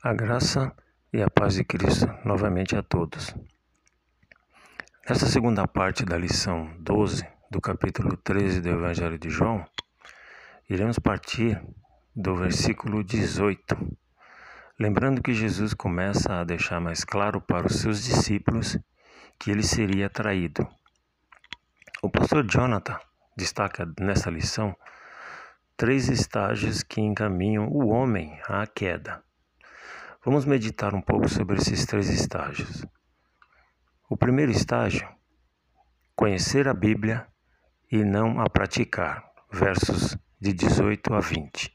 A graça e a paz de Cristo novamente a todos. Nesta segunda parte da lição 12 do capítulo 13 do Evangelho de João, iremos partir do versículo 18, lembrando que Jesus começa a deixar mais claro para os seus discípulos que ele seria traído. O pastor Jonathan destaca nessa lição três estágios que encaminham o homem à queda. Vamos meditar um pouco sobre esses três estágios. O primeiro estágio, conhecer a Bíblia e não a praticar, versos de 18 a 20.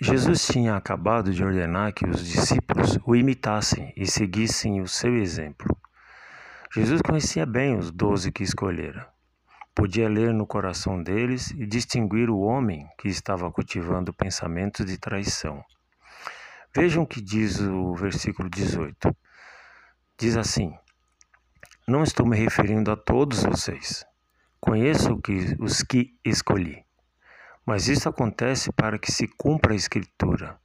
Jesus tinha acabado de ordenar que os discípulos o imitassem e seguissem o seu exemplo. Jesus conhecia bem os doze que escolhera. Podia ler no coração deles e distinguir o homem que estava cultivando pensamentos de traição. Vejam o que diz o versículo 18. Diz assim: Não estou me referindo a todos vocês. Conheço os que escolhi. Mas isso acontece para que se cumpra a Escritura.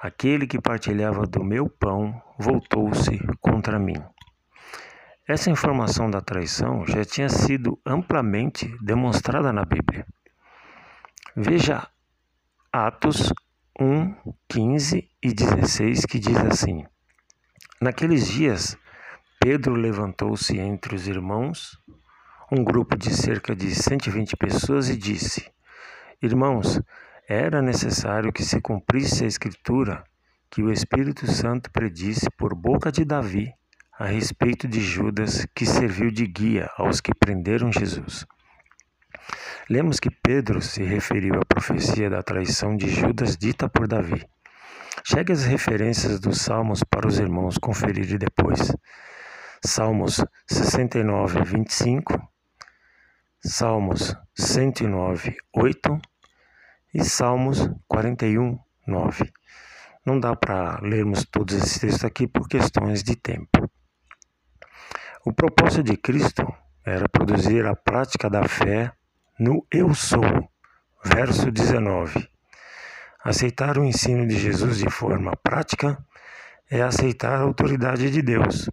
Aquele que partilhava do meu pão voltou-se contra mim. Essa informação da traição já tinha sido amplamente demonstrada na Bíblia. Veja Atos 1, 15 e 16, que diz assim: Naqueles dias, Pedro levantou-se entre os irmãos, um grupo de cerca de 120 pessoas, e disse: Irmãos, era necessário que se cumprisse a Escritura que o Espírito Santo predisse por boca de Davi a respeito de Judas, que serviu de guia aos que prenderam Jesus. Lemos que Pedro se referiu à profecia da traição de Judas dita por Davi. Chegue as referências dos Salmos para os irmãos conferirem depois. Salmos 69, 25, Salmos 109, 8 e Salmos 41, 9. Não dá para lermos todos esses textos aqui por questões de tempo. O propósito de Cristo era produzir a prática da fé no Eu Sou, verso 19. Aceitar o ensino de Jesus de forma prática é aceitar a autoridade de Deus.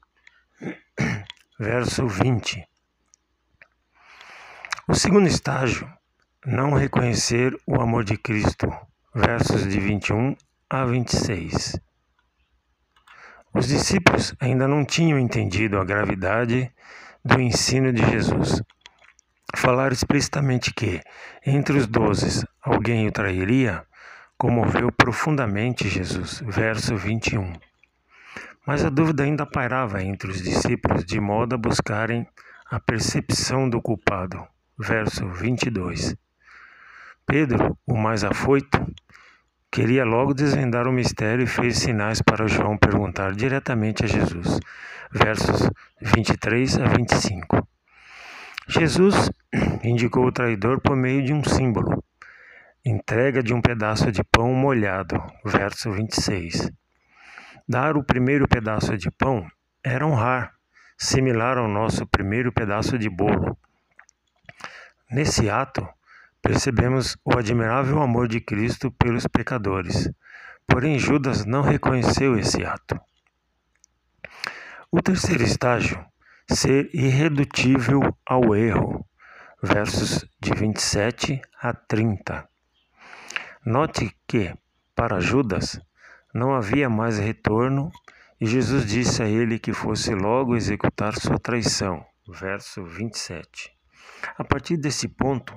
Verso 20. O segundo estágio, não reconhecer o amor de Cristo. Versos de 21 a 26. Os discípulos ainda não tinham entendido a gravidade do ensino de Jesus falar explicitamente que, entre os dozes, alguém o trairia, comoveu profundamente Jesus. Verso 21. Mas a dúvida ainda pairava entre os discípulos, de modo a buscarem a percepção do culpado. Verso 22. Pedro, o mais afoito, queria logo desvendar o mistério e fez sinais para João perguntar diretamente a Jesus. Versos 23 a 25. Jesus indicou o traidor por meio de um símbolo, entrega de um pedaço de pão molhado, verso 26. Dar o primeiro pedaço de pão era honrar, similar ao nosso primeiro pedaço de bolo. Nesse ato, percebemos o admirável amor de Cristo pelos pecadores. Porém, Judas não reconheceu esse ato. O terceiro estágio ser irredutível ao erro, versos de 27 a 30. Note que, para Judas, não havia mais retorno e Jesus disse a ele que fosse logo executar sua traição, verso 27. A partir desse ponto,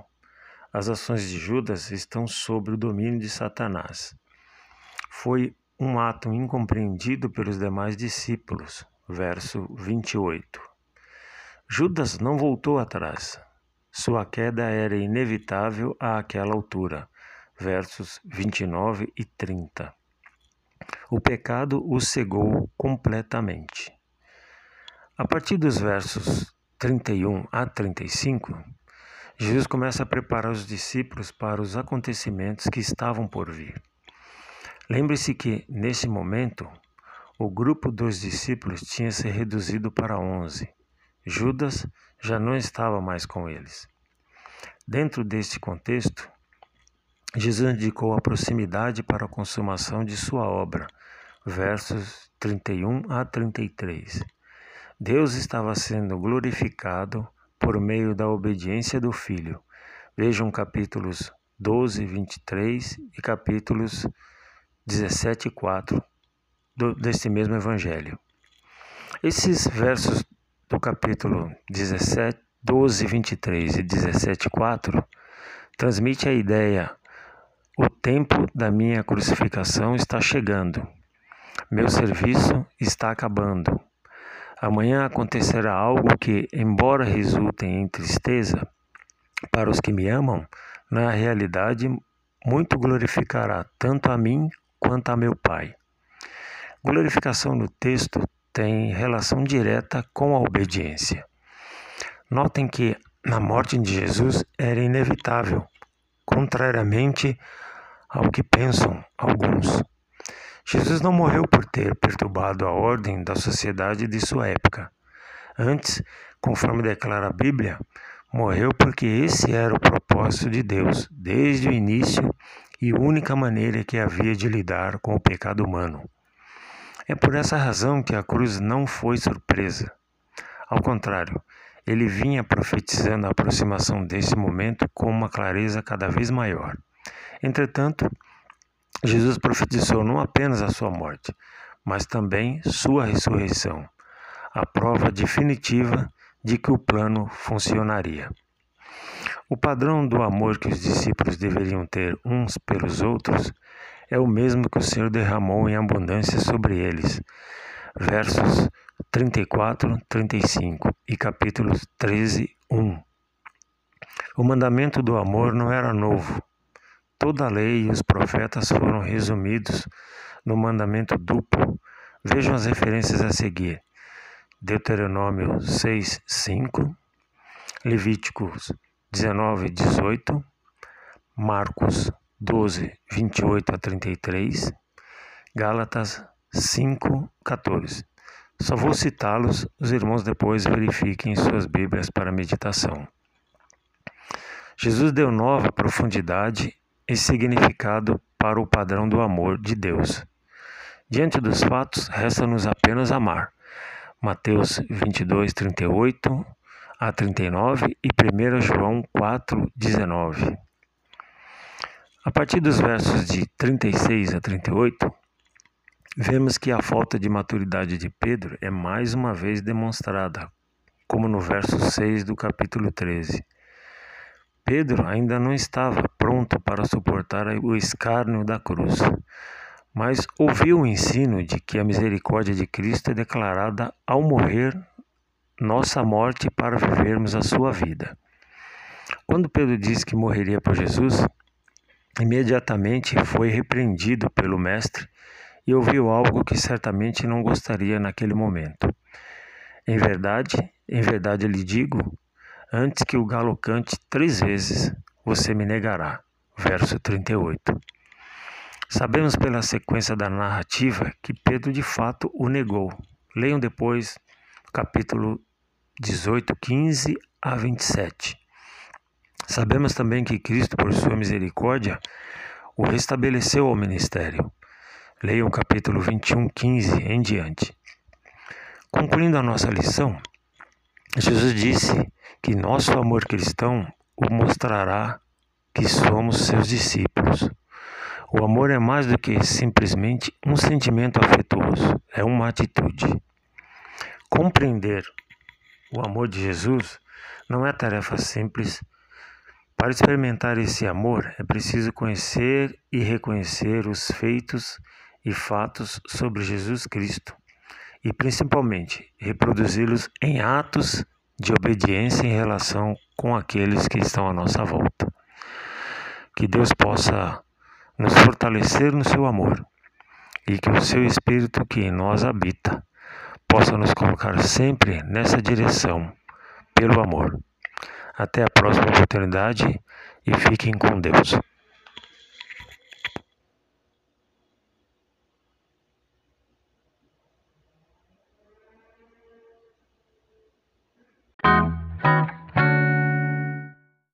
as ações de Judas estão sob o domínio de Satanás. Foi um ato incompreendido pelos demais discípulos, verso 28. Judas não voltou atrás. Sua queda era inevitável àquela altura. Versos 29 e 30. O pecado o cegou completamente. A partir dos versos 31 a 35, Jesus começa a preparar os discípulos para os acontecimentos que estavam por vir. Lembre-se que, nesse momento, o grupo dos discípulos tinha se reduzido para onze. Judas já não estava mais com eles. Dentro deste contexto, Jesus indicou a proximidade para a consumação de sua obra, versos 31 a 33. Deus estava sendo glorificado por meio da obediência do Filho. Vejam capítulos 12, 23 e capítulos 17 e 4 do, deste mesmo Evangelho. Esses versos do capítulo 17, 12, 23 e 17, 4 transmite a ideia: o tempo da minha crucificação está chegando, meu serviço está acabando. Amanhã acontecerá algo que, embora resulte em tristeza para os que me amam, na realidade muito glorificará tanto a mim quanto a meu Pai. Glorificação no texto tem relação direta com a obediência. Notem que a morte de Jesus era inevitável, contrariamente ao que pensam alguns. Jesus não morreu por ter perturbado a ordem da sociedade de sua época. Antes, conforme declara a Bíblia, morreu porque esse era o propósito de Deus desde o início e única maneira que havia de lidar com o pecado humano. É por essa razão que a cruz não foi surpresa. Ao contrário, ele vinha profetizando a aproximação desse momento com uma clareza cada vez maior. Entretanto, Jesus profetizou não apenas a sua morte, mas também sua ressurreição, a prova definitiva de que o plano funcionaria. O padrão do amor que os discípulos deveriam ter uns pelos outros é o mesmo que o Senhor derramou em abundância sobre eles. Versos 34, 35 e capítulos 13, 1. O mandamento do amor não era novo. Toda a lei e os profetas foram resumidos no mandamento duplo. Vejam as referências a seguir: Deuteronômio 6, 5, Levíticos 19, 18, Marcos 12, 28 a 33, Gálatas 5, 14. Só vou citá-los, os irmãos depois verifiquem suas Bíblias para meditação. Jesus deu nova profundidade e significado para o padrão do amor de Deus. Diante dos fatos, resta-nos apenas amar. Mateus 22, 38 a 39 e 1 João 4, 19. A partir dos versos de 36 a 38, vemos que a falta de maturidade de Pedro é mais uma vez demonstrada, como no verso 6 do capítulo 13. Pedro ainda não estava pronto para suportar o escárnio da cruz, mas ouviu o ensino de que a misericórdia de Cristo é declarada ao morrer nossa morte para vivermos a sua vida. Quando Pedro disse que morreria por Jesus, Imediatamente foi repreendido pelo mestre e ouviu algo que certamente não gostaria naquele momento. Em verdade, em verdade lhe digo, antes que o galo cante três vezes, você me negará. Verso 38. Sabemos pela sequência da narrativa que Pedro de fato o negou. Leiam depois capítulo 18, 15 a 27. Sabemos também que Cristo, por sua misericórdia, o restabeleceu ao ministério. Leiam capítulo 21, 15 em diante. Concluindo a nossa lição, Jesus disse que nosso amor cristão o mostrará que somos seus discípulos. O amor é mais do que simplesmente um sentimento afetuoso, é uma atitude. Compreender o amor de Jesus não é tarefa simples para experimentar esse amor, é preciso conhecer e reconhecer os feitos e fatos sobre Jesus Cristo e, principalmente, reproduzi-los em atos de obediência em relação com aqueles que estão à nossa volta. Que Deus possa nos fortalecer no seu amor e que o seu Espírito que em nós habita possa nos colocar sempre nessa direção pelo amor. Até a próxima oportunidade e fiquem com Deus.